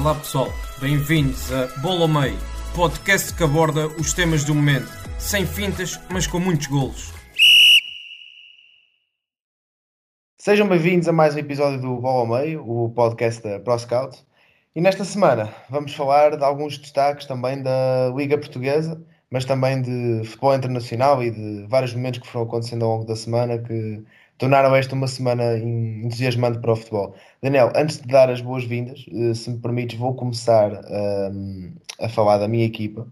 Olá pessoal, bem-vindos a Bola ao Meio, podcast que aborda os temas do momento, sem fintas, mas com muitos golos. Sejam bem-vindos a mais um episódio do Bola ao Meio, o podcast da ProScout. E nesta semana vamos falar de alguns destaques também da Liga Portuguesa, mas também de futebol internacional e de vários momentos que foram acontecendo ao longo da semana que tornaram esta uma semana entusiasmante para o futebol. Daniel, antes de dar as boas-vindas, eh, se me permites, vou começar um, a falar da minha equipa.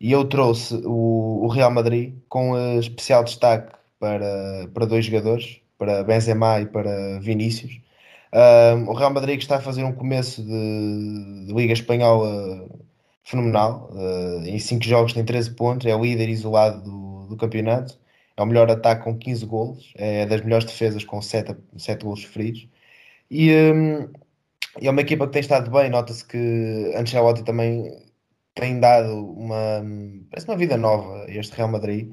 E eu trouxe o, o Real Madrid com uh, especial destaque para, para dois jogadores, para Benzema e para Vinícius. Um, o Real Madrid está a fazer um começo de, de Liga Espanhola fenomenal. Uh, em 5 jogos tem 13 pontos, é o líder isolado do, do campeonato é o melhor ataque com 15 golos, é das melhores defesas com 7, 7 golos sofridos. E, um, é uma equipa que tem estado bem, nota-se que Ancelotti também tem dado uma, parece uma vida nova a este Real Madrid.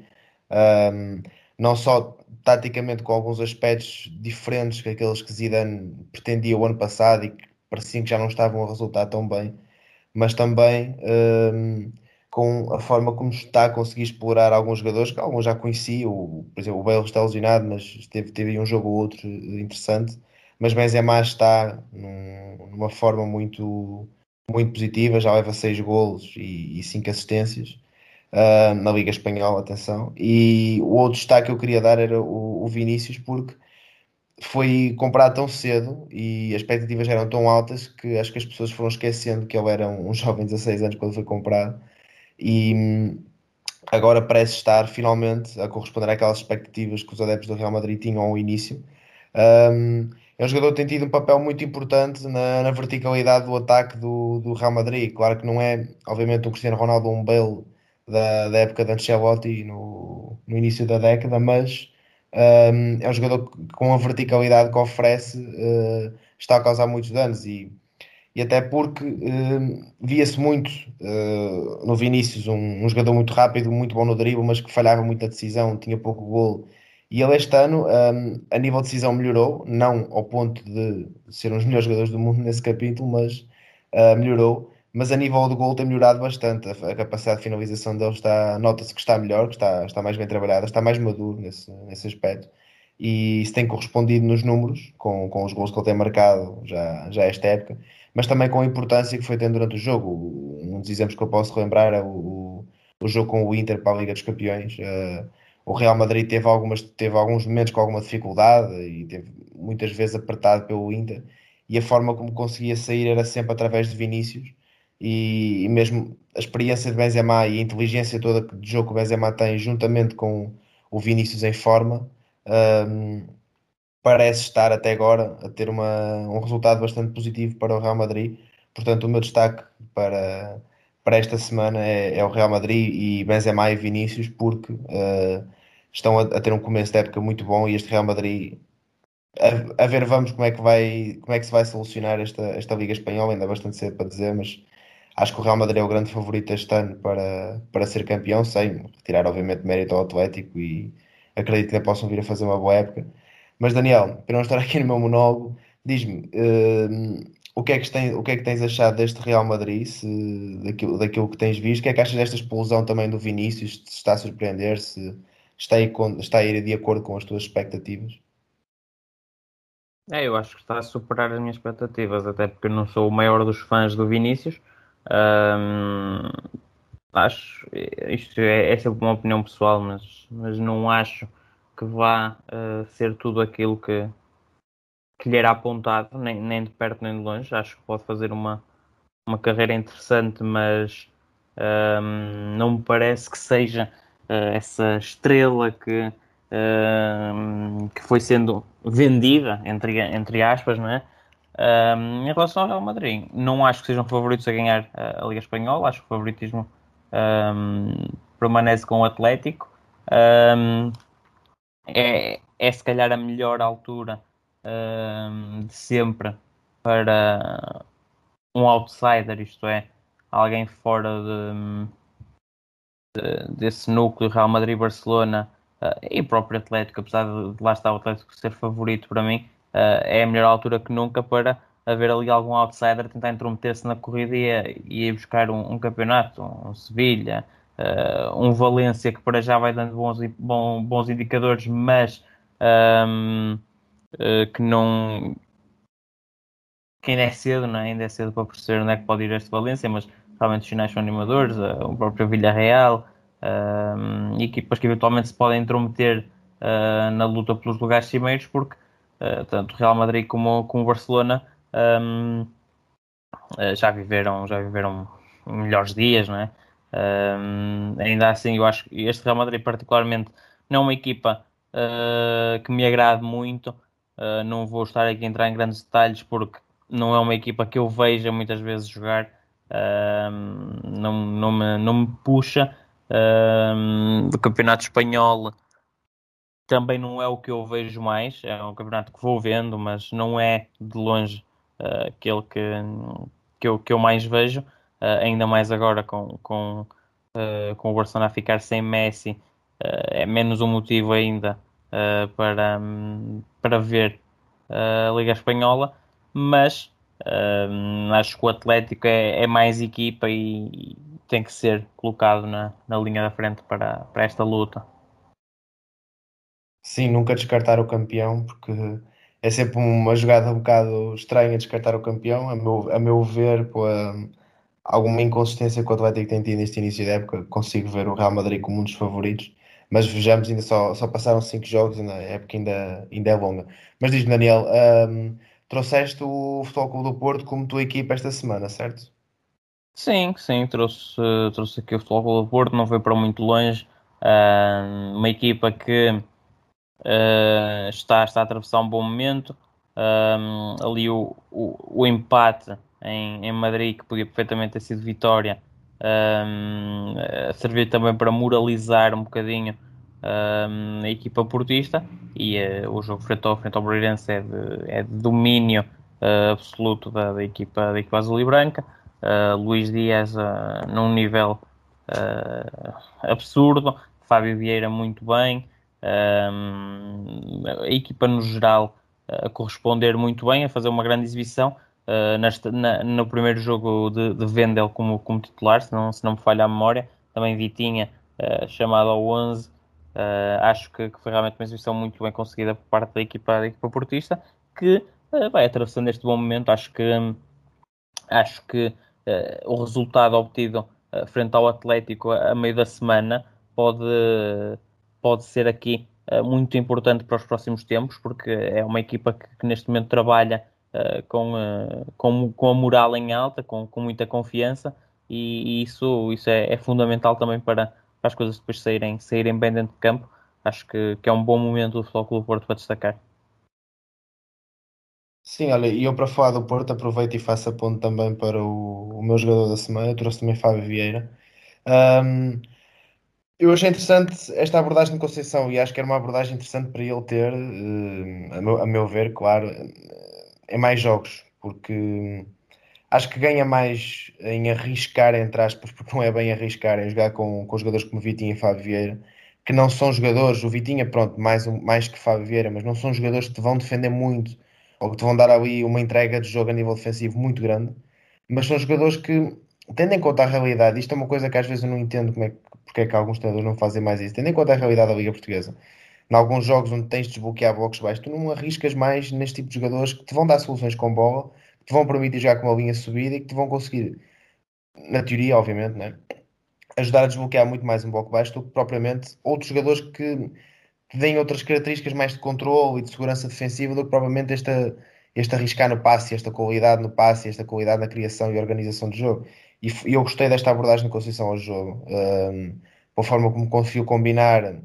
Um, não só taticamente com alguns aspectos diferentes que aqueles que Zidane pretendia o ano passado e que pareciam que já não estavam a resultar tão bem, mas também um, com a forma como está a conseguir explorar alguns jogadores, que alguns já conheci, o, por exemplo, o Bale está lesionado, mas teve, teve um jogo ou outro interessante, mas Benzema está num, numa forma muito, muito positiva, já leva 6 golos e 5 assistências uh, na Liga Espanhola, atenção, e o outro destaque que eu queria dar era o, o Vinícius, porque foi comprado tão cedo e as expectativas eram tão altas que acho que as pessoas foram esquecendo que ele era um, um jovem de 16 anos quando foi comprado e hum, agora parece estar finalmente a corresponder àquelas expectativas que os adeptos do Real Madrid tinham ao início. Um, é um jogador que tem tido um papel muito importante na, na verticalidade do ataque do, do, Real Madrid. Claro que não é, obviamente, um Cristiano Ronaldo ou um Bale da, da época de Ancelotti no, no início da década, mas um, é um jogador que, com a verticalidade que oferece uh, está a causar muitos danos e e até porque uh, via-se muito uh, no Vinícius um, um, jogador muito rápido, muito bom no drible, mas que falhava muito a decisão, tinha pouco golo. E ele este ano, um, a nível de decisão, melhorou, não ao ponto de ser um dos melhores jogadores do mundo nesse capítulo, mas uh, melhorou. Mas a nível do gol tem melhorado bastante. A, a capacidade de finalização dele está, nota-se que está melhor, que está, está mais bem trabalhada, está mais maduro nesse, nesse aspecto e isso tem correspondido nos números, com, com os gols que ele tem marcado já, já esta época mas também com a importância que foi tendo durante o jogo. Um dos exemplos que eu posso relembrar é o, o jogo com o Inter para a Liga dos Campeões. Uh, o Real Madrid teve, algumas, teve alguns momentos com alguma dificuldade e teve muitas vezes apertado pelo Inter e a forma como conseguia sair era sempre através de Vinícius e, e mesmo a experiência de Benzema e a inteligência toda de jogo que o Benzema tem juntamente com o Vinícius em forma um, parece estar até agora a ter uma, um resultado bastante positivo para o Real Madrid. Portanto, o meu destaque para, para esta semana é, é o Real Madrid e Benzema e Vinícius, porque uh, estão a, a, ter um começo de época muito bom e este Real Madrid. A, a, ver, vamos como é que vai, como é que se vai solucionar esta, esta Liga Espanhola, ainda bastante cedo para dizer, mas acho que o Real Madrid é o grande favorito este ano para, para ser campeão, sem retirar, obviamente, mérito ao Atlético e acredito que ainda possam vir a fazer uma boa época mas Daniel, para não estar aqui no meu monólogo, diz-me uh, o, que é que tens, o que é que tens achado deste Real Madrid, se, daquilo, daquilo que tens visto, o que é que achas desta explosão também do Vinícius, se está a surpreender, se está a, ir, está a ir de acordo com as tuas expectativas? É, eu acho que está a superar as minhas expectativas, até porque eu não sou o maior dos fãs do Vinícius. Um, acho, isto é, é sempre uma opinião pessoal, mas, mas não acho que vá uh, ser tudo aquilo que, que lhe era apontado, nem, nem de perto nem de longe. Acho que pode fazer uma, uma carreira interessante, mas ehm, não me parece que seja uh, essa estrela que, uh, que foi sendo vendida, entre, entre aspas, não é? Um, em relação ao Real Madrid, não acho que sejam favoritos a ganhar a Liga Espanhola, acho que o favoritismo um, permanece com o Atlético. Um, é, é se calhar a melhor altura de sempre para um outsider, isto é, alguém fora de, de, desse núcleo Real Madrid-Barcelona uh, e o próprio Atlético, apesar de, de lá estar o Atlético ser favorito para mim, uh, é a melhor altura que nunca para haver ali algum outsider tentar intrometer-se na corrida e, e ir buscar um, um campeonato, um Sevilha, uh, um Valência que para já vai dando bons, bons, bons indicadores, mas um, que não que ainda é cedo, não é? ainda é cedo para perceber onde é que pode ir este Valência, mas realmente os sinais são animadores, uh, o próprio Villarreal, uh, equipas que eventualmente se podem intrometer uh, na luta pelos lugares cimeiros, porque uh, tanto o Real Madrid como, o Barcelona um, já viveram já viveram melhores dias, não é? Um, ainda assim, eu acho que este Real Madrid particularmente não é uma equipa que me agrade muito, não vou estar aqui a entrar em grandes detalhes porque não é uma equipa que eu veja muitas vezes jogar, não, não, me, não me puxa. do campeonato espanhol também não é o que eu vejo mais, é um campeonato que vou vendo, mas não é de longe uh, aquele que, que, eu, que eu mais vejo, uh, ainda mais agora com, com, uh, com o Barcelona a ficar sem Messi, é menos um motivo ainda para, para ver a Liga Espanhola mas um, acho que o Atlético é, é mais equipa e, e, tem que ser colocado na, na linha da frente para, para esta luta. Sim, nunca descartar o campeão, porque é sempre uma jogada um bocado estranha descartar o campeão, a meu, a meu ver, pela alguma inconsistência que o Atlético tem tido neste início de época, consigo ver o Real Madrid como um dos favoritos, mas vejamos, ainda só, só passaram cinco jogos, a época ainda, ainda é longa. Mas diz-me, Daniel, um, trouxeste o Futebol Clube do Porto como tua equipa esta semana, certo? Sim, sim, trouxe, trouxe aqui o Futebol Clube do Porto, não foi para muito longe. Uh, uma equipa que uh, está, está a atravessar um bom momento. Uh, ali o, o, o empate em, em, Madrid, que podia perfeitamente ter sido vitória, servir também para moralizar um bocadinho a equipa portista e uh, o jogo frente ao, frente ao Moreirense é de, é de domínio uh, absoluto da, da, equipa, da equipa azul e branca. Uh, Luís Dias num nível absurdo, Fábio Vieira muito bem, a equipa no geral a corresponder muito bem, a fazer uma grande exibição. Nesta, na, no primeiro jogo de, de Vendel como, como titular, se não, se não me falha a memória, também Vitinha chamado ao 11 Uh, acho que, que, foi realmente uma exibição muito bem conseguida por parte da equipa, da equipa portista, que uh, vai atravessando este bom momento. Acho que, acho que uh, o resultado obtido frente ao Atlético a, a, meio da semana pode, pode ser aqui muito importante para os próximos tempos, porque é uma equipa que, que neste momento trabalha com, com, com a moral em alta, com, com muita confiança, e, e isso, isso é, é fundamental também para para as coisas depois saírem, saírem bem dentro de campo. Acho que, que é um bom momento do Futebol Clube Porto para destacar. Sim, olha, e eu para falar do Porto aproveito e faço a ponto também para o, o meu jogador da semana, eu trouxe também Fábio Vieira. Um, eu achei interessante esta abordagem de Conceição e acho que era uma abordagem interessante para ele ter, uh, a, meu, a meu ver, claro, em mais jogos, porque acho que ganha mais em arriscar, entre aspas, porque não é bem arriscar, em jogar com, com jogadores como Vitinha e Fábio Vieira, que não são jogadores, o Vitinha, pronto, mais, mais que Fábio Vieira, mas não são jogadores que te vão defender muito ou que te vão dar ali uma entrega de jogo a nível defensivo muito grande, mas são jogadores que, tendo em conta a realidade, isto é uma coisa que às vezes eu não entendo como é, porque é que alguns treinadores não fazem mais isso, tendo em conta a realidade da Liga Portuguesa, em alguns jogos onde tens de desbloquear blocos baixos, tu não arriscas mais neste tipo de jogadores que te vão dar soluções com bola que te vão permitir jogar com uma linha subida e que te vão conseguir, na teoria, obviamente, né? ajudar a desbloquear muito mais um bloco baixo do que propriamente outros jogadores que têm outras características mais de controle e de segurança defensiva do que propriamente esta, este arriscar no passe, esta qualidade no passe, esta qualidade na criação e organização do jogo. E, eu gostei desta abordagem de concessão ao jogo, um, pela forma como conseguiu combinar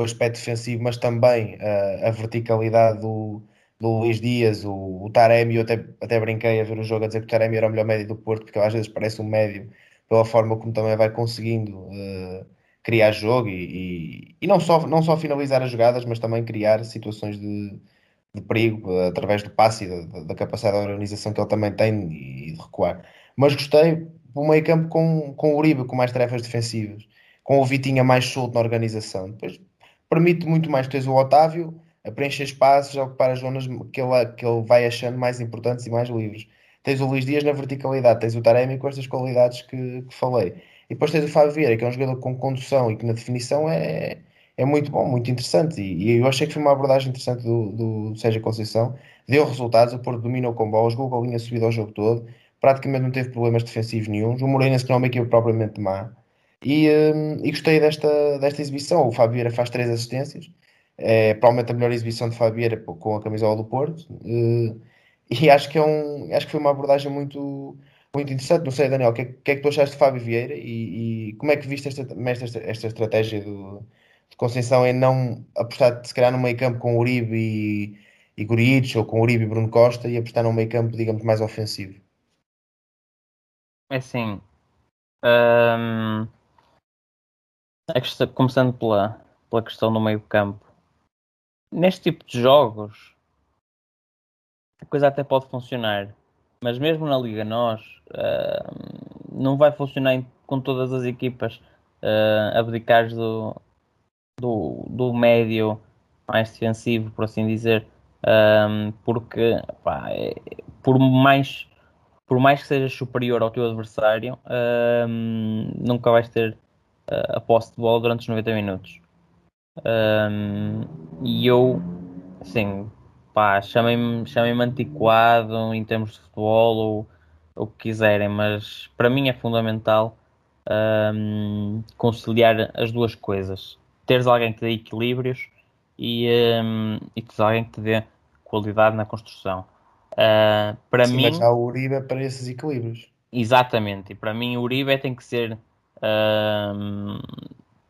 o aspecto defensivo, mas também uh, a verticalidade do, do Luís Dias, o, o Taremi, eu até, até brinquei a ver o jogo a dizer que o Taremi era o melhor médio do Porto, porque às vezes parece um médio pela forma como também vai conseguindo uh, criar jogo e, e, e, não, só, não só finalizar as jogadas, mas também criar situações de, de perigo uh, através do passe e da, da, capacidade de organização que ele também tem e de recuar. Mas gostei do meio campo com, com o Uribe, com mais tarefas defensivas, com o Vitinha mais solto na organização. Depois permite muito mais, tens o Otávio a preencher espaços, a ocupar as zonas que ele, que ele vai achando mais importantes e mais livres. Tens o Luís Dias na verticalidade, tens o Taremi com estas qualidades que, que falei. E depois tens o Fábio Vieira, que é um jogador com condução e que na definição é, é muito bom, muito interessante. E, e eu achei que foi uma abordagem interessante do, do Sérgio Conceição. Deu resultados, o Porto dominou com bola, jogou com a linha subida ao jogo todo, praticamente não teve problemas defensivos nenhum. O Moreirense que não é uma equipa propriamente má. E, um, e gostei desta, desta exibição. O Vieira faz três assistências é provavelmente a melhor exibição de Fabieira com a camisola do Porto. Uh, e acho que, é um, acho que foi uma abordagem muito, muito interessante. Não sei, Daniel, o que, é, que, é que tu achaste de Fábio Vieira e, e como é que viste esta, esta, esta estratégia do, de Conceição em não apostar, se calhar, no meio campo com Uribe e, e ou com Uribe e Bruno Costa e apostar num meio campo, digamos, mais ofensivo? É assim. Hum, questão, começando pela, pela questão do meio campo. Neste tipo de jogos a coisa até pode funcionar, mas mesmo na Liga Nós uh, não vai funcionar com todas as equipas uh, abdicares do, do, do médio mais defensivo, por assim dizer, um, porque pá, é, por mais por mais que sejas superior ao teu adversário, um, nunca vais ter a posse de bola durante os 90 minutos. Um, e eu, assim, pá, chamem-me chamem antiquado em termos de futebol ou o que quiserem, mas para mim é fundamental um, conciliar as duas coisas. Teres alguém que dê equilíbrios e, um, e teres alguém que te dê qualidade na construção. Uh, para Sim, mim. Mas há o Uribe para esses equilíbrios. Exatamente, e para mim o Uribe tem que ser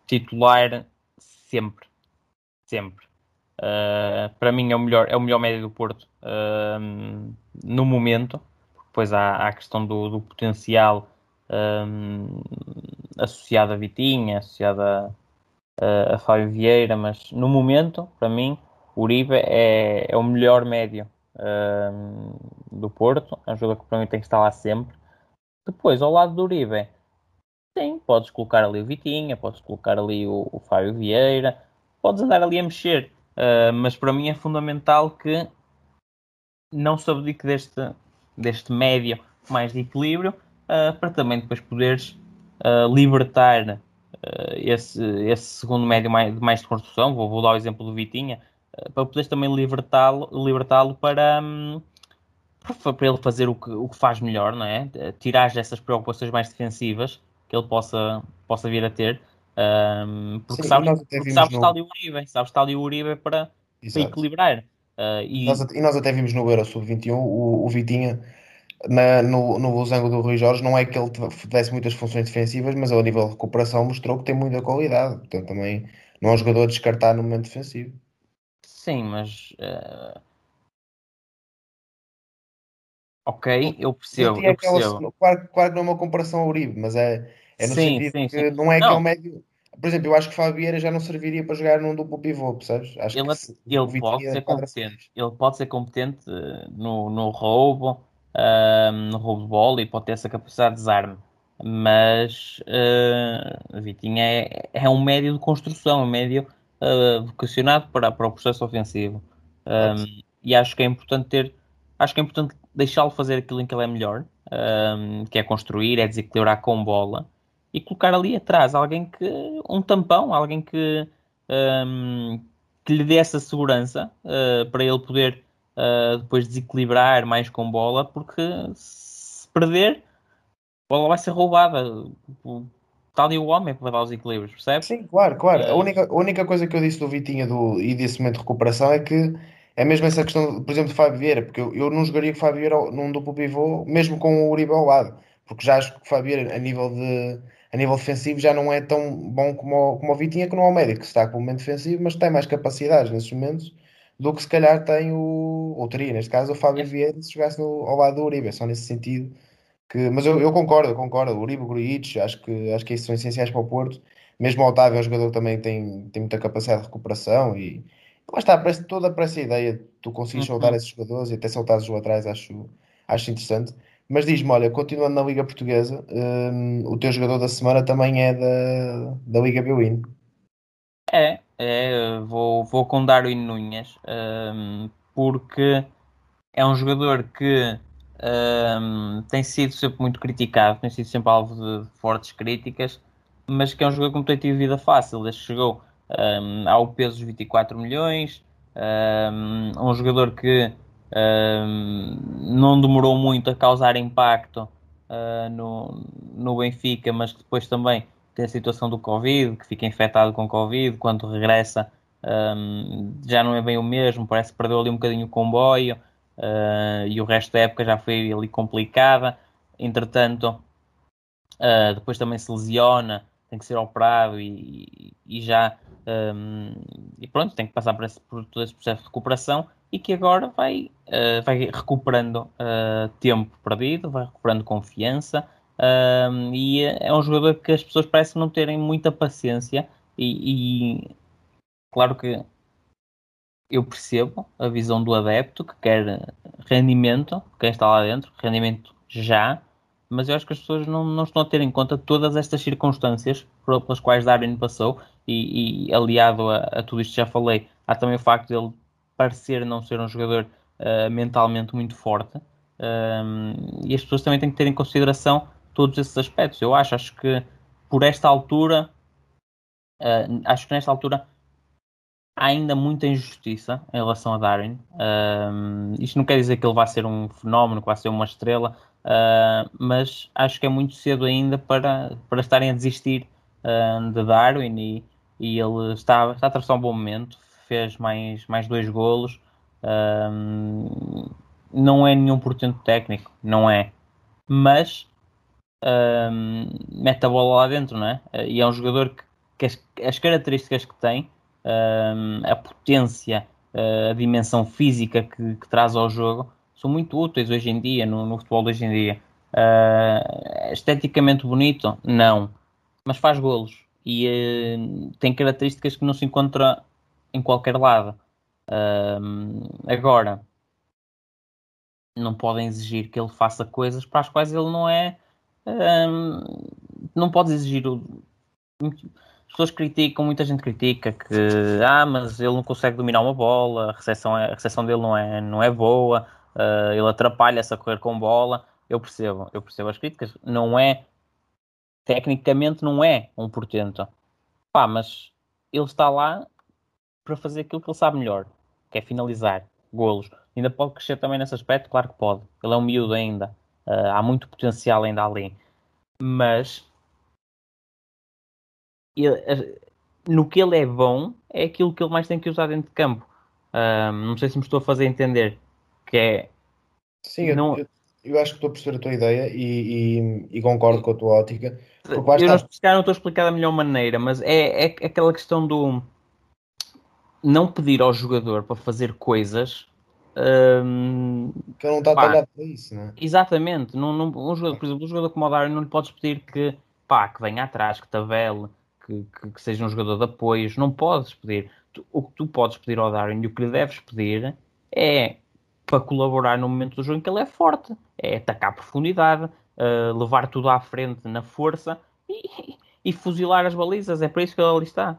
titular sempre. Sempre. Uh, para mim é o melhor, é o melhor médio do Porto no momento. Depois há, há a questão do, do potencial um, associado a Vitinha, associado a, a, Fábio Vieira, mas no momento, para mim, Uribe é, é o melhor médio um, do Porto. É um jogador que para mim tem que estar lá sempre. Depois, ao lado do Uribe, Sim, podes colocar ali o Vitinha, podes colocar ali o, o Fábio Vieira, podes andar ali a mexer, uh, mas para mim é fundamental que não se abdique deste, deste médio mais de equilíbrio uh, para também depois poderes uh, libertar esse, esse segundo médio mais, mais de construção. Vou, vou dar o exemplo do Vitinha, para poderes também libertá-lo libertá para. Um, para ele fazer o que, o que faz melhor, não é? Tirar essas preocupações mais defensivas que ele possa, possa vir a ter. Um, porque Sim, sabes, porque sabes no... está ali o Uribe, sabes está ali o Uribe para, para equilibrar. Uh, e... Nós, e nós até vimos no Euro Sub-21 o, o Vitinha na, no, no losango do Rui Jorge, não é que ele tivesse muitas funções defensivas, mas ele, a nível de recuperação mostrou que tem muita qualidade. Portanto, também não é um jogador a descartar no momento defensivo. Sim, mas uh... Ok, eu percebo. Eu percebo. claro, claro que não é uma comparação ao Uribe, mas é, é no sim, sentido sim, que sim. não é não. que é um médio. Por exemplo, eu acho que Fabieira já não serviria para jogar num duplo pivô, percebes? Acho ele, se, ele pode ser competente. Ele pode ser competente eh, no, no roubo, uh, no roubo de bola e pode ter essa capacidade de desarme. Mas uh, Vitinha é, é um médio de construção, um médio uh, vocacionado para, para o processo ofensivo. Um, e acho que é importante ter, acho que é importante deixá-lo fazer aquilo em que ele é melhor, um, que é construir, é desequilibrar com bola, e colocar ali atrás alguém que. um tampão, alguém que, um, que lhe dê essa segurança uh, para ele poder uh, depois desequilibrar mais com bola, porque se perder, a bola vai ser roubada. Está ali o homem para dar os equilíbrios, percebes? Sim, claro, claro. A, única, a única coisa que eu disse do Vitinha do, e desse momento de recuperação é que é mesmo essa questão, por exemplo, de Fábio Vieira, porque eu, eu não jogaria com o Fábio Vieira num duplo pivô, mesmo com o Uribe ao lado, porque já acho que o Fábio Vieira, a nível, de, a nível defensivo, já não é tão bom como o, como o Vitinha, que não é o médico, que está com o momento defensivo, mas tem mais capacidades nesses momentos do que se calhar tem o, ou teria neste caso, o Fábio Vieira se jogasse no, ao lado do Uribe, é só nesse sentido. Que, mas eu, eu concordo, eu concordo. O Uribe, o Grujic, acho que, acho que isso são essenciais para o Porto. Mesmo o Otávio é um jogador que também tem, tem muita capacidade de recuperação e lá está, parece toda para essa ideia de tu conseguires Uhum. soltar esses jogadores e até soltar os atrás, acho, acho interessante. Mas diz-me, olha, continuando na Liga Portuguesa, hum, o teu jogador da semana também é da, da Liga Bwin. É, é, vou, vou com Darwin Núñez, hum, porque é um jogador que hum, tem sido sempre muito criticado, tem sido sempre alvo de fortes críticas, mas que é um jogador que não tem tido vida fácil, desde que chegou hum, ao peso dos 24 milhões, hum, um jogador que hum, não demorou muito a causar impacto ah, no, no Benfica, mas que depois também tem a situação do Covid, que fica infectado com Covid, quando regressa já não é bem o mesmo, parece que perdeu ali um bocadinho o comboio uh, e o resto da época já foi ali complicada. Entretanto, uh, depois também se lesiona, tem que ser operado e, e já um, e pronto, tem que passar por, esse, por, todo esse processo de recuperação e que agora vai, uh, vai recuperando tempo perdido, vai recuperando confiança. Um, e é um jogador que as pessoas parecem não terem muita paciência e, e, claro que eu percebo a visão do adepto que quer rendimento, quem está lá dentro, rendimento já, mas eu acho que as pessoas não, não estão a ter em conta todas estas circunstâncias pelas quais Darwin passou e, e aliado a, a, tudo isto que já falei, há também o facto de ele parecer não ser um jogador uh, mentalmente muito forte um, e as pessoas também têm que ter em consideração todos esses aspectos. Eu acho, acho que por esta altura, uh, acho que nesta altura há ainda muita injustiça em relação a Darwin. Uh, isto não quer dizer que ele vai ser um fenómeno, que vai ser uma estrela, uh, mas acho que é muito cedo ainda para, para estarem a desistir de Darwin e, e ele está, está a atravessar um bom momento, fez mais, mais dois golos. não é nenhum portento técnico, não é. Mas um, mete a bola lá dentro, não é? E é um jogador que, que as, as, características que tem, um, a potência, a dimensão física que, que, traz ao jogo, são muito úteis hoje em dia, no, no futebol de hoje em dia. Uh, esteticamente bonito? Não. Mas faz golos. E uh, tem características que não se encontra em qualquer lado. Uh, agora, não podem exigir que ele faça coisas para as quais ele não é um, não podes exigir o... as pessoas criticam, muita gente critica que ah, mas ele não consegue dominar uma bola, a recepção, é, a recepção dele não é, não é boa, uh, ele atrapalha-se a correr com bola. Eu percebo, eu percebo as críticas, não é tecnicamente não é um portento. Pá, mas ele está lá para fazer aquilo que ele sabe melhor, que é finalizar golos. Ainda pode crescer também nesse aspecto? Claro que pode. Ele é um miúdo ainda. Uh, há muito potencial ainda ali. Mas ele, no que ele é bom é aquilo que ele mais tem que usar dentro de campo. Uh, não sei se me estou a fazer entender. Que é. Sim, não... eu, eu, acho que estou a perceber a tua ideia e, e, e concordo com a tua ótica. Eu não, não estou a explicar da melhor maneira, mas é, é aquela questão do não pedir ao jogador para fazer coisas um, que não está talhado para isso, não é? Exatamente. Não, não, um jogador, por exemplo, um jogador como o Darwin não lhe podes pedir que, pá, que venha atrás, que tabele, que, que, que, seja um jogador de apoios. Não podes pedir. Tu, o que tu podes pedir ao Darwin e o que lhe deves pedir é para colaborar no momento do jogo em que ele é forte. É atacar a profundidade, uh, levar tudo à frente na força e, e fuzilar as balizas. É para isso que ele ali está.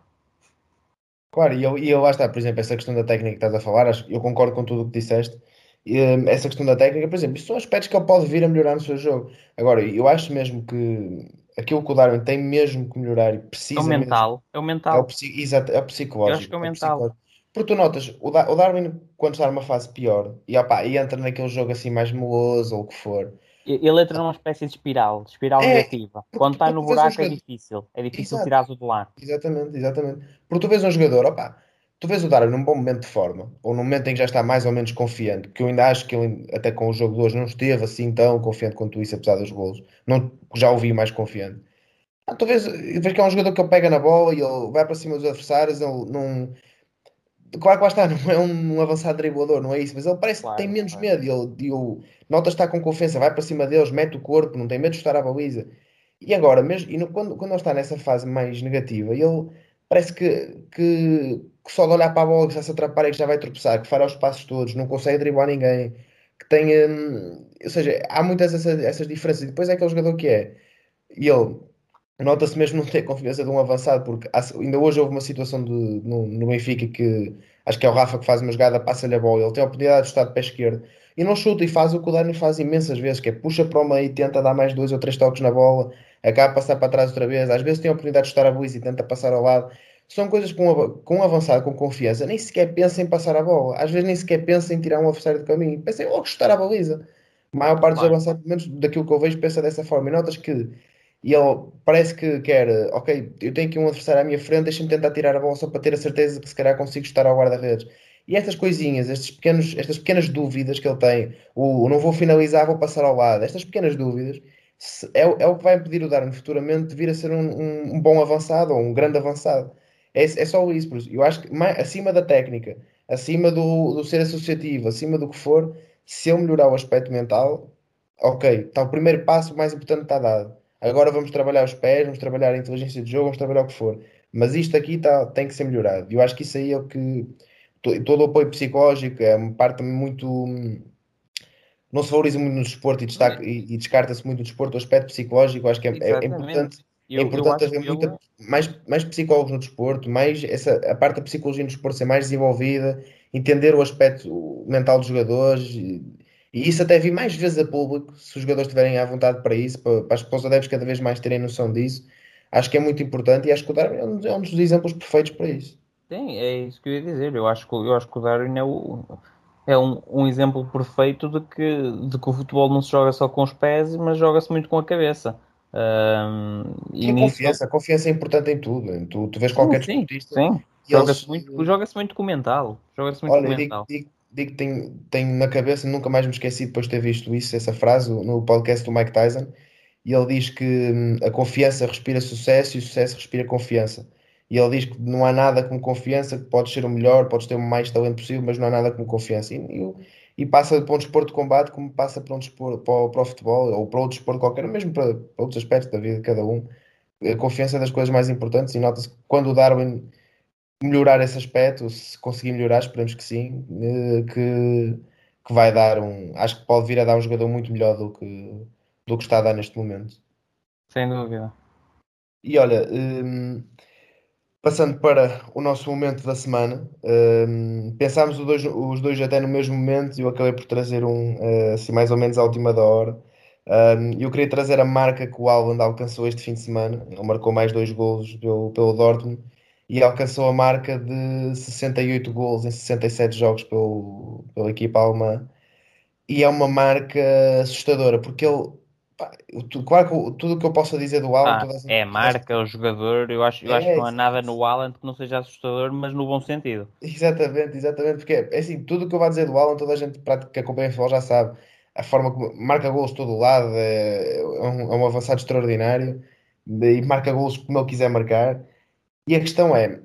Claro, e eu, e eu lá está, por exemplo, essa questão da técnica que estás a falar, eu concordo com tudo o que disseste. Um, essa questão da técnica, por exemplo, isso são aspectos que ele pode vir a melhorar no seu jogo. Agora, eu acho mesmo que aquilo que o Darwin tem mesmo que melhorar e precisa. É o mental, mesmo, é o mental. É o, exato, é o psicológico. Eu acho que é o mental. Porque tu notas, o, da, o Darwin, quando está numa fase pior e, opa, e entra naquele jogo assim mais meloso ou o que for, ele entra numa espécie de espiral, de espiral é, negativa. Quando está no buraco um é difícil. É difícil tirar-o de lá. Exatamente, exatamente. Porque tu vês um jogador, opá, tu vês o Darwin num bom momento de forma, ou num momento em que já está mais ou menos confiante, que eu ainda acho que ele, até com o jogo de hoje, não esteve assim tão confiante quanto isso, apesar dos golos. Não, já o vi mais confiante. Ah, tu vês, vês que é um jogador que ele pega na bola e ele vai para cima dos adversários, ele não claro que lá está, não é um, avançado driblador, não é isso, mas ele parece Claro, que tem menos claro. medo. Ele, e o Nota está com confiança, vai para cima deles, mete o corpo, não tem medo de estar à baliza. E agora, mesmo, e no- quando, quando ele está nessa fase mais negativa, ele parece que, que, que só de olhar para a bola que já se atrapalha e que já vai tropeçar, que fará os passos todos, não consegue driblar ninguém, que tem. hum, ou seja, há muitas essas, essas diferenças. E depois é aquele jogador que é. E ele nota-se mesmo não ter confiança de um avançado, porque ainda hoje houve uma situação de, no, no Benfica que acho que é o Rafa que faz uma jogada, passa-lhe a bola, ele tem a oportunidade de estar de pé esquerdo e não chuta e faz o que o Dani faz imensas vezes, que é puxa para o meio, tenta dar mais dois ou três toques na bola, acaba a passar para trás outra vez, às vezes tem a oportunidade de estar a baliza e tenta passar ao lado. São coisas com, com um avançado, com confiança, nem sequer pensa em passar a bola, às vezes nem sequer pensa em tirar um adversário do caminho, pensa em logo chutar a baliza. A maior parte dos avançados, pelo menos daquilo que eu vejo, pensa dessa forma. E notas que e ele parece que quer, ok, eu tenho aqui um adversário à minha frente, deixa-me tentar tirar a bola só para ter a certeza que se calhar consigo estar ao guarda-redes. E estas coisinhas, estes pequenos, estas pequenas dúvidas que ele tem, o, não vou finalizar, vou passar ao lado, estas pequenas dúvidas, se- é, é o que vai impedir o Darwin futuramente de vir a ser um, um- um bom avançado ou um grande avançado. É, é só isso, por isso. Eu acho que mais, acima da técnica, acima do, do ser associativo, acima do que for, se ele melhorar o aspecto mental, ok, está o primeiro passo, mais importante está dado. Agora vamos trabalhar os pés, vamos trabalhar a inteligência de jogo, vamos trabalhar o que for. Mas isto aqui tá, tem que ser melhorado. Eu acho que isso aí é o que. to- Todo o apoio psicológico é uma parte muito. Não se valoriza muito no desporto e, destaca- e- e descarta-se muito no desporto o aspecto psicológico. Acho que é, é- é importante, Eu- é eu importante acho haver muita, mais, mais psicólogos no desporto, mais essa, a parte da psicologia no desporto ser mais desenvolvida, entender o aspecto mental dos jogadores. E, e isso até vi mais vezes a público, se os jogadores estiverem à vontade para isso, para, para, os adeptos cada vez mais terem noção disso. Acho que é muito importante e acho que o Darwin é um, é um dos exemplos perfeitos para isso. Sim, é isso que eu ia dizer. Eu acho que, eu acho que o Darwin é, o, é um, um exemplo perfeito de que, de que o futebol não se joga só com os pés, mas joga-se muito com a cabeça. E a nisso- confiança, a confiança é importante em tudo. Tu, tu vês qualquer sim, sim, desportista sim. e eles- Joga-se muito, joga muito com o mental. Joga-se muito Olha, com o digo, mental. digo, digo que tenho, tenho na cabeça, nunca mais me esqueci depois de ter visto isso, essa frase no podcast do Mike Tyson, e ele diz que hum, a confiança respira sucesso e o sucesso respira confiança. E ele diz que não há nada como confiança, que podes ser o melhor, podes ter o mais talento possível, mas não há nada como confiança. E, e, e passa para um desporto de combate como passa para um desporto, para, o- para o futebol ou para outro desporto qualquer, mesmo para, para outros aspectos da vida de cada um. A confiança é das coisas mais importantes e nota-se quando o Darwin melhorar esse aspecto, se conseguir melhorar, esperemos que sim, eh, que, que vai dar um. Acho que pode vir a dar um jogador muito melhor do que, do que está a dar neste momento. Sem dúvida. E olha, hum, passando para o nosso momento da semana, hum, pensámos os dois, os dois até no mesmo momento e eu acabei por trazer um eh, assim mais ou menos à última da hora. Hum, eu queria trazer a marca que o Haaland alcançou este fim de semana. Ele marcou mais dois golos pelo, pelo Dortmund e alcançou a marca de 68 golos em 67 jogos pelo, pela equipa alemã. E é uma marca assustadora, porque ele, pá, tu- claro que tudo o que eu posso dizer do Haaland, Ah, é a marca, o jogador. Eu acho, eu acho É, que não há nada no Haaland que não seja assustador, mas no bom sentido. Exatamente, exatamente, porque é assim, tudo o que eu vou dizer do Alan, toda a gente que acompanha o futebol já sabe, a forma como marca golos de todo o lado, é, é um, é um avançado extraordinário e marca golos como ele quiser marcar. E a questão é,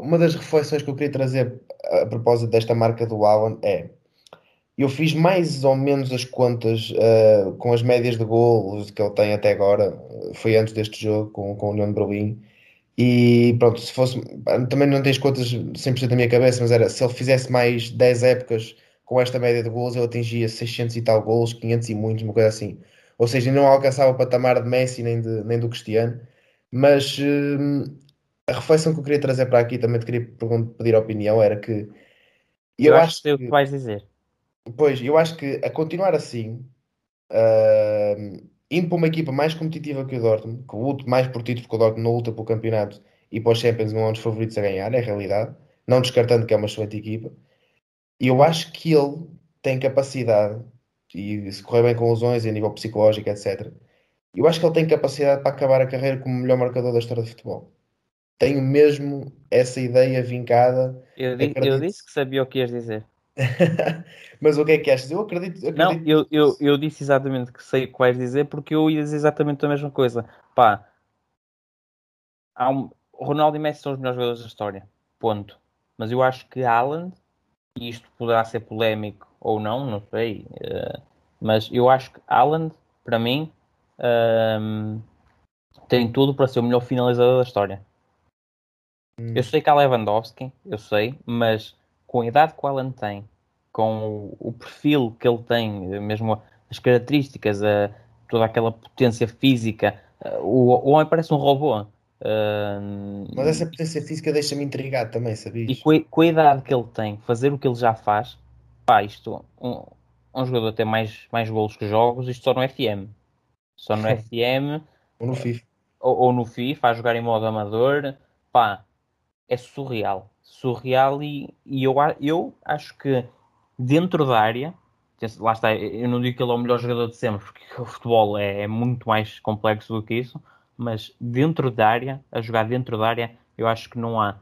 uma das reflexões que eu queria trazer a propósito desta marca do Alan é, eu fiz mais ou menos as contas eh, com as médias de golos que ele tem até agora, foi antes deste jogo com, com o de Berlim. E pronto, se fosse. Também não tens contas 100% da minha cabeça, mas era se ele fizesse mais 10 épocas com esta média de gols, ele atingia 600 e tal gols, 500 e muitos, uma coisa assim. Ou seja, não alcançava o patamar de Messi nem, de, nem do Cristiano. Mas hum, a reflexão que eu queria trazer para aqui, também te queria pedir a opinião, era que Eu, eu acho que sei o que, vais dizer. pois, eu acho que a continuar assim, hum, indo para uma equipa mais competitiva que o Dortmund, que luta mais por títulos, porque o Dortmund não luta pelo campeonato e para os Champions não é um dos favoritos a ganhar, é a realidade, não descartando que é uma excelente equipa. E eu acho que ele tem capacidade, e se correr bem com lesões e a nível psicológico, etc. Eu acho que ele tem capacidade para acabar a carreira como o melhor marcador da história de futebol. Tenho mesmo essa ideia vincada. Eu, di- eu disse que sabia o que ias dizer. Mas o que é que achas? Eu acredito. Não, acredito eu, eu, eu disse exatamente que sei o que vais dizer porque eu ia dizer exatamente a mesma coisa. Pá, há um, Ronaldo e Messi são os melhores jogadores da história. Ponto. mas eu acho que Haaland, e isto poderá ser polémico ou não, não sei, uh, mas eu acho que Haaland, para mim, um, tem tudo para ser o melhor finalizador da história. Hum. Eu sei que há Lewandowski, eu sei, mas com a idade que o Haaland tem, com o, o perfil que ele tem, mesmo as características, a, toda aquela potência física, o, o homem parece um robô. Uh, Mas essa potência física deixa-me intrigado também, sabias? E com a, com a, idade que ele tem, fazer o que ele já faz, pá, isto, um, um jogador tem mais, mais golos que jogos, isto só no FM. Só no FM. ou no FIFA. Ou, ou, no FIFA, a jogar em modo amador, pá, é surreal. Surreal e, e eu, eu acho que dentro da área, lá está, eu não digo que ele é o melhor jogador de sempre, porque o futebol é, é muito mais complexo do que isso, mas dentro da área, a jogar dentro da área, eu acho que não há.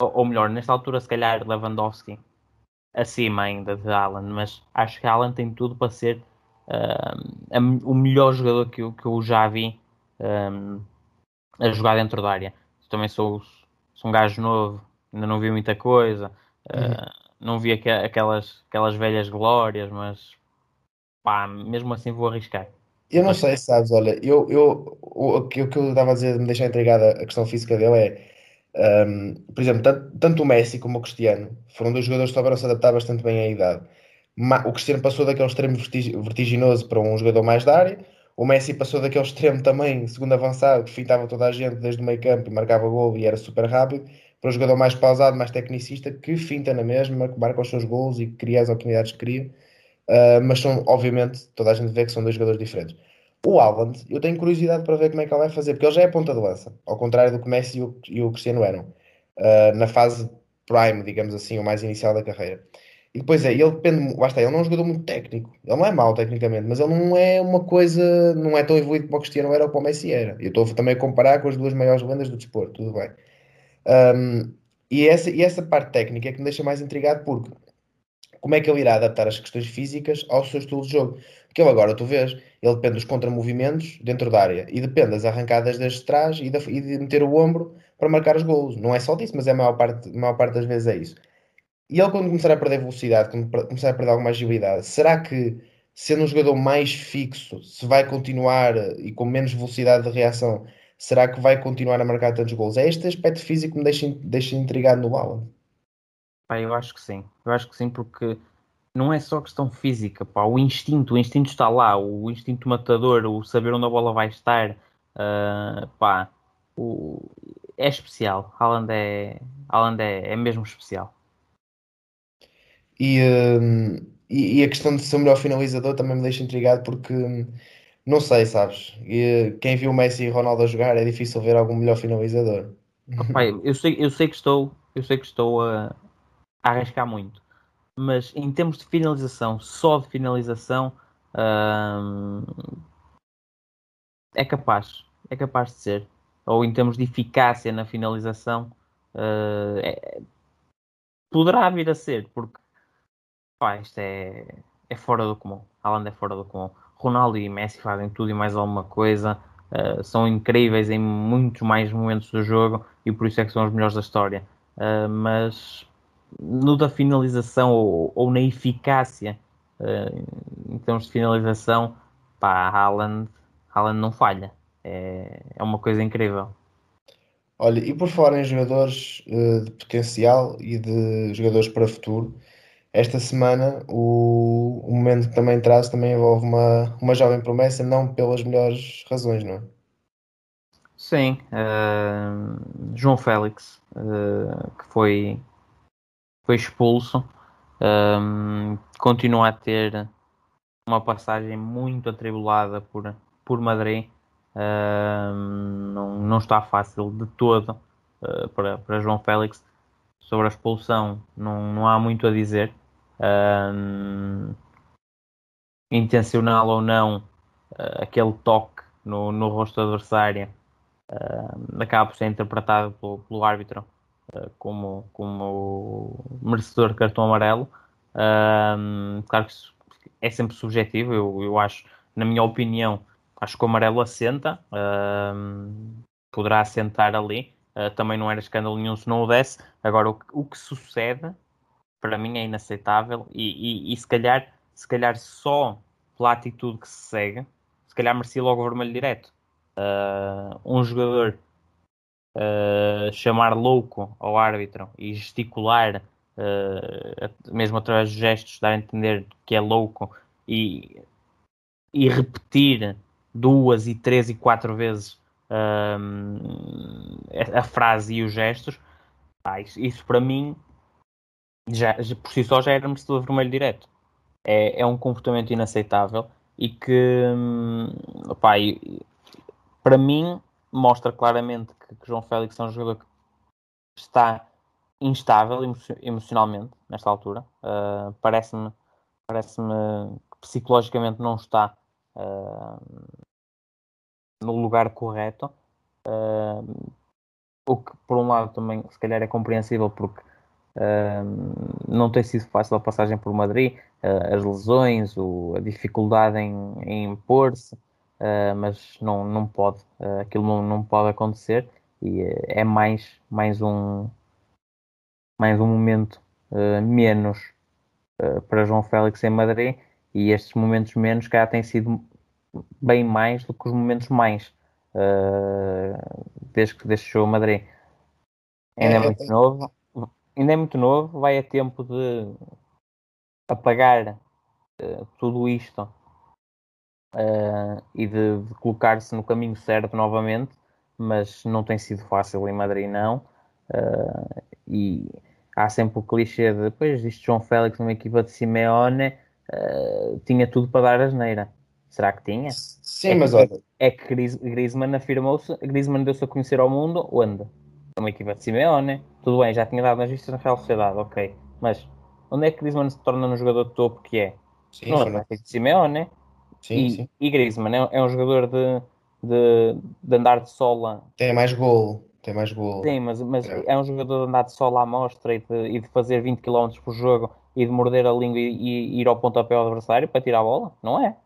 Ou, ou melhor, nesta altura, se calhar Lewandowski acima ainda de Alan, mas acho que Alan tem tudo para ser uh, o melhor jogador que eu, que eu já vi um, a jogar dentro da área. Também sou, sou um gajo novo, ainda não vi muita coisa, uh, não vi aqu aquelas, aquelas velhas glórias, mas pá, mesmo assim vou arriscar. Eu não sei, sabes, olha, eu, eu, o, o que eu estava a dizer, me deixar intrigada a questão física dele é, um, por exemplo, tanto, tanto, o Messi como o Cristiano foram dois jogadores que souberam se adaptar bastante bem à idade. O Cristiano passou daquele extremo vertiginoso para um jogador mais da área, o Messi passou daquele extremo também, segundo avançado, que fintava toda a gente desde o meio campo e marcava gol e era super rápido, para um jogador mais pausado, mais tecnicista, que finta na mesma, que marca os seus gols e cria as oportunidades que cria. Uh, mas são, obviamente, toda a gente vê que são dois jogadores diferentes. O Haaland, eu tenho curiosidade para ver como é que ele vai fazer, porque ele já é ponta de lança, ao contrário do que Messi e o, e o Cristiano eram, uh, na fase prime, digamos assim, o mais inicial da carreira. E depois é, ele depende, está, ele não é um jogador muito técnico, ele não é mau tecnicamente, mas ele não é uma coisa, não é tão evoluído como o Cristiano era ou como o Messi era. Eu estou também a comparar com as duas maiores lendas do desporto, tudo bem. Um, e, essa, e essa parte técnica é que me deixa mais intrigado porque como é que ele irá adaptar as questões físicas ao seu estilo de jogo? Porque ele agora, tu vês, ele depende dos contramovimentos dentro da área e depende das arrancadas desde trás e, e de meter o ombro para marcar os golos. Não é só disso, mas é a maior parte, a maior parte das vezes é isso. E ele, quando começar a perder velocidade, quando começar a perder alguma agilidade, será que, sendo um jogador mais fixo, se vai continuar e com menos velocidade de reação, será que vai continuar a marcar tantos gols? É este aspecto físico que me deixa, deixa intrigado no Alan. Pá, eu acho que sim. Eu acho que sim, porque não é só questão física, pá. O instinto, o instinto está lá, o instinto matador, o saber onde a bola vai estar, uh, pá. O... É especial. Haaland é, é, é mesmo especial. E, uh, e, e, a questão de ser o melhor finalizador também me deixa intrigado porque não sei, sabes? E, quem viu Messi e Ronaldo a jogar é difícil ver algum melhor finalizador. Pai, eu sei, eu sei que estou, eu sei que estou a, a arriscar muito, mas em termos de finalização, só de finalização, hum, é capaz, é capaz de ser. Ou em termos de eficácia na finalização, uh, é, poderá vir a ser, porque pá, isto é, é fora do comum. Haaland é fora do comum. Ronaldo e Messi fazem tudo e mais alguma coisa. Uh, são incríveis em muitos mais momentos do jogo e por isso é que são os melhores da história. Uh, mas no da finalização ou, ou na eficácia uh, em termos de finalização, pá, Haaland, Haaland não falha. É, é uma coisa incrível. Olha, e por fora em jogadores de potencial e de jogadores para futuro, esta semana o, o momento que também traz também envolve uma, uma jovem promessa, não pelas melhores razões, não é? Sim, uh, João Félix, uh, que foi, foi expulso, um, continua a ter uma passagem muito atribulada por, por Madrid. Uh, não, não está fácil de todo para, para João Félix. Sobre a expulsão, não, não há muito a dizer um, intencional ou não, uh, aquele toque no, no rosto adversário uh, acaba por ser interpretado pelo, pelo árbitro uh, como, como merecedor de cartão amarelo. claro que isso é sempre subjetivo, eu, eu acho, na minha opinião, acho que o amarelo assenta, poderá assentar ali, uh, também não era escândalo nenhum se não o desse. Agora, o, o que sucede, para mim, é inaceitável e, e, e, se, calhar, se calhar só pela atitude que se segue, se calhar merecia logo o vermelho direto. Uh, um jogador uh, chamar louco ao árbitro e gesticular, mesmo através de gestos, dar a entender que é louco e, e repetir duas e três e quatro vezes a frase e os gestos, ah, isso, isso, para mim, já, por si só já era merecido vermelho direto. É, é um comportamento inaceitável e que, opá, para mim, mostra claramente que, que, João Félix é um jogador que está instável emocionalmente nesta altura. Uh, parece-me parece-me que psicologicamente não está uh, no lugar correto. Uh, o que, por um lado, também se calhar é compreensível porque não tem sido fácil a passagem por Madrid, uh, as lesões, o, a dificuldade em, em impor-se, mas não, não pode, aquilo não, não pode acontecer e é mais, mais, um, mais um momento menos para João Félix em Madrid e estes momentos menos cá têm sido bem mais do que os momentos mais desde que deixou Madrid. Ainda é, é muito novo, ainda é muito novo, vai a tempo de apagar uh, tudo isto uh, e de, de colocar-se no caminho certo novamente, mas não tem sido fácil em Madrid não. e há sempre o clichê de depois disto João Félix numa equipa de Simeone tinha tudo para dar asneira Será que tinha? Sim, é mas olha. É que Griezmann afirmou-se, Griezmann deu-se a conhecer ao mundo onde? Uma equipa de Simeone, tudo bem, já tinha dado nas vistas na Real Sociedade, ok. Mas onde é que Griezmann se torna no jogador de topo que é? Sim, não, não é de Simeone. Sim, e, sim. e Griezmann é, é um jogador de, de, de, andar de sola. Tem mais gol. Tem mais gol. Sim, mas, mas é. é um jogador de andar de sola à mostra e de, e de fazer 20 km por jogo e de morder a língua e, e ir ao pontapé ao adversário para tirar a bola? Não é?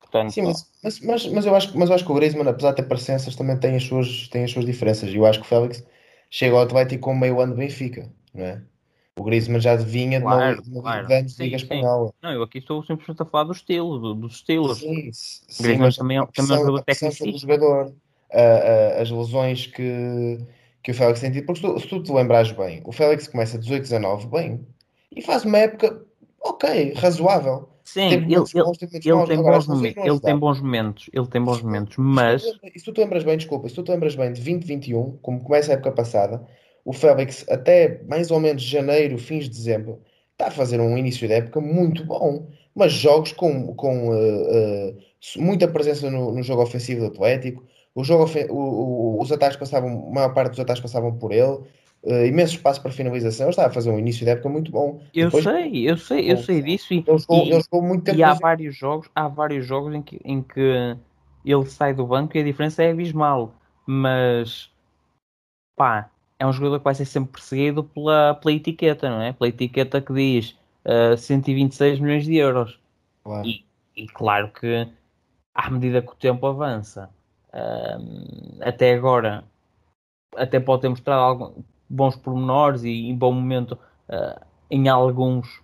Portanto, Sim, mas, mas, mas, mas, eu acho, mas eu acho que o Griezmann, apesar de ter parecenças, também tem as suas, tem as suas diferenças. E eu acho que o Félix chega ao Atlético com meio ano de Benfica, não é? O Griezmann já vinha de claro, uma, claro. de anos Liga Espanhola. Não, eu aqui estou simplesmente a falar do estilo, do, dos estilos. Sim, sim Griezmann também, é, também é um jogador técnico. jogador, as lesões que, que o Félix tem tido, porque se tu, se tu te lembrares bem, o Félix começa 18, 19 bem, e faz uma época ok, razoável. Sim, ele, ele, ele, tem bons momentos, ele tem bons momentos, ele tem bons momentos, mas... E se tu te lembras bem, desculpa, se tu te lembras bem de 2021, como começa a época passada, o Félix até mais ou menos janeiro, fins de dezembro, está a fazer um início de época muito bom, mas jogos com, com uh, uh, muita presença no, no, jogo ofensivo do Atlético, o jogo, o, o, os ataques passavam, a maior parte dos ataques passavam por ele, uh, imenso espaço para finalização. Ele estava a fazer um início de época muito bom. Eu Depois, sei, eu sei, eu sei disso. E, ele jogou, e, ele jogou muito tempo. E há vários jogos, há vários jogos em que, em que ele sai do banco e a diferença é abismal. Mas pá, é um jogador que vai ser sempre perseguido pela, pela etiqueta, não é? Pela etiqueta que diz uh, eh, 126 milhões de euros. Claro. E, e, claro que à medida que o tempo avança, uh, até agora até pode ter mostrado algo, bons pormenores e em bom momento uh, em alguns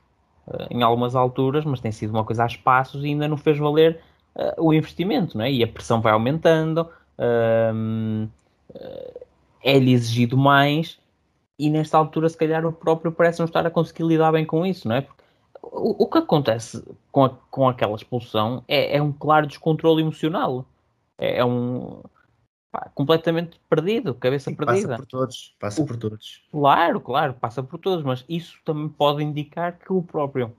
uh, em algumas alturas, mas tem sido uma coisa a espaços e ainda não fez valer uh, o investimento, não é? E a pressão vai aumentando, é-lhe exigido mais e nesta altura se calhar o próprio parece não estar a conseguir lidar bem com isso, não é? Porque o, o que acontece com, a, com aquela expulsão é, é um claro descontrole emocional. É, é um pá, completamente perdido, cabeça Sim, perdida. Passa por todos, passa o, por todos. Claro, claro, passa por todos, mas isso também pode indicar que o próprio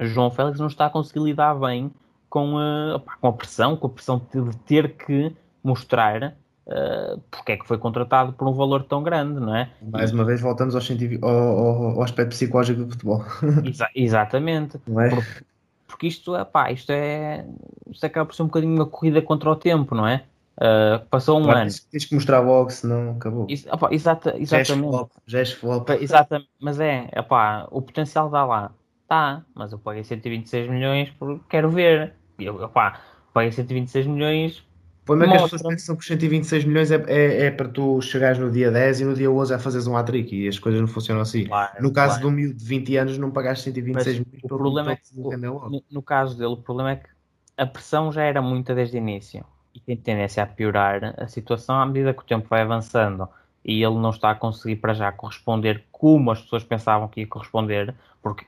João Félix não está a conseguir lidar bem com a, pá, com a pressão, com a pressão de ter que mostrar uh, porque é que foi contratado por um valor tão grande, não é? Mais uma vez voltamos ao, ao, ao, ao aspecto psicológico do futebol. Exa exatamente. É? Porque, porque, isto, é, pá, isto é isto acaba por ser um bocadinho uma corrida contra o tempo, não é? Uh, passou um ano. Tens que mostrar logo, senão acabou. Isso, opa, exata, exatamente. Gesto flop. Exatamente, mas é, opa, o potencial dá lá. Tá, mas eu paguei 126 milhões porque quero ver. Eu, opa, paguei 126 milhões problema é que as pessoas pensam que os 126 milhões é, é, é, para tu chegares no dia 10 e no dia 11 a fazeres um hat-trick e as coisas não funcionam assim. Claro, no caso claro. de um miúdo de 20 anos, não pagaste 126 Mas milhões o problema é que, no, no, caso dele, o problema é que a pressão já era muita desde o início tem tendência a piorar a situação à medida que o tempo vai avançando e ele não está a conseguir para já corresponder como as pessoas pensavam que ia corresponder, porque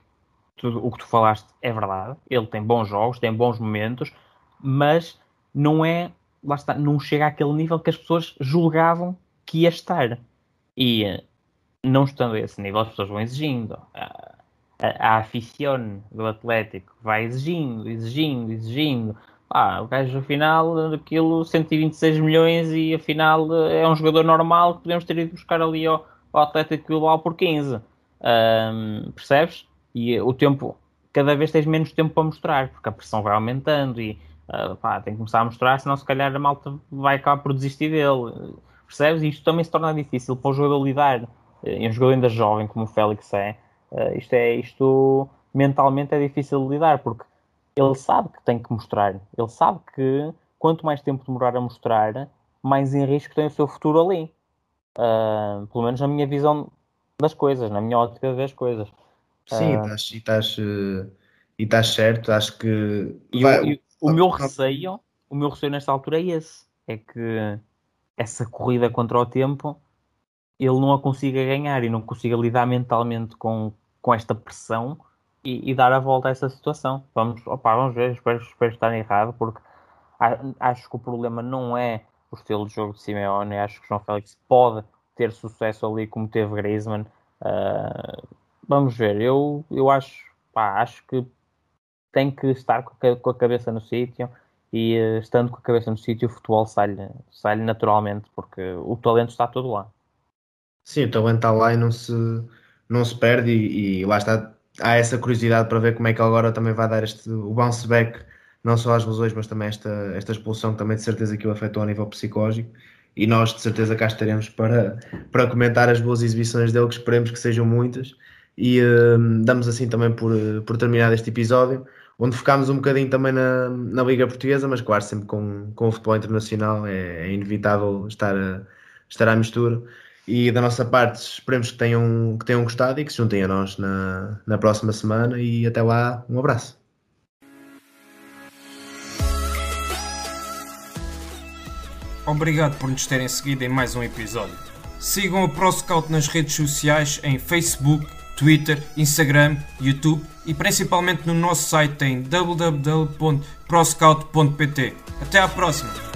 tudo o que tu falaste é verdade. Ele tem bons jogos, tem bons momentos, mas não é lá está, não chega àquele nível que as pessoas julgavam que ia estar. E não estando a esse nível, as pessoas vão exigindo. A, a, a aficione do Atlético vai exigindo, exigindo, exigindo. Ah, o gajo afinal daquilo 126 milhões e afinal é um jogador normal que podemos ter ido buscar ali ao, ao Atlético Bilbao por 15. Um, percebes? E o tempo, cada vez tens menos tempo para mostrar, porque a pressão vai aumentando e uh, pá, tem que começar a mostrar, senão se calhar a malta vai acabar por desistir dele. Percebes? E isto também se torna difícil para o jogador lidar. E um jogador ainda jovem, como o Félix é, uh, isto é, isto mentalmente é difícil de lidar, porque ele sabe que tem que mostrar. Ele sabe que quanto mais tempo demorar a mostrar, mais em risco tem o seu futuro ali. Uh, pelo menos na minha visão das coisas, na minha ótica das coisas. Sim, uh, estás, e estás, e estás certo, acho que. E vai, o meu receio, o meu receio nesta altura é esse. É que essa corrida contra o tempo ele não a consiga ganhar e não consiga lidar mentalmente com, com esta pressão e, e dar a volta a essa situação. Vamos, opa, vamos ver, espero, espero estar errado, porque acho que o problema não é o estilo de jogo de Simeone, acho que João Félix pode ter sucesso ali como teve Griezmann. Uh, vamos ver, eu, eu acho, pá, acho que tem que estar com a cabeça no sítio e uh, estando com a cabeça no sítio o futebol sai-lhe sai naturalmente porque o talento está todo lá. Sim, o talento está lá e não se, não se perde e, e lá está, há essa curiosidade para ver como é que agora também vai dar este, o bounce back, não só às lesões, mas também esta, esta expulsão também de certeza que o afetou a nível psicológico e nós de certeza cá estaremos para, para comentar as boas exibições dele, que esperemos que sejam muitas e uh, damos assim também por, por terminado este episódio onde focámos um bocadinho também na, na Liga Portuguesa, mas claro, sempre com, com o futebol internacional é, é inevitável estar, a, estar à mistura. E da nossa parte, esperemos que tenham, que tenham gostado e que se juntem a nós na, na próxima semana. E até lá, um abraço. Obrigado por nos terem seguido em mais um episódio. Sigam o ProScout nas redes sociais em Facebook, Twitter, Instagram, YouTube e principalmente no nosso site em www.proscout.pt. Até à próxima!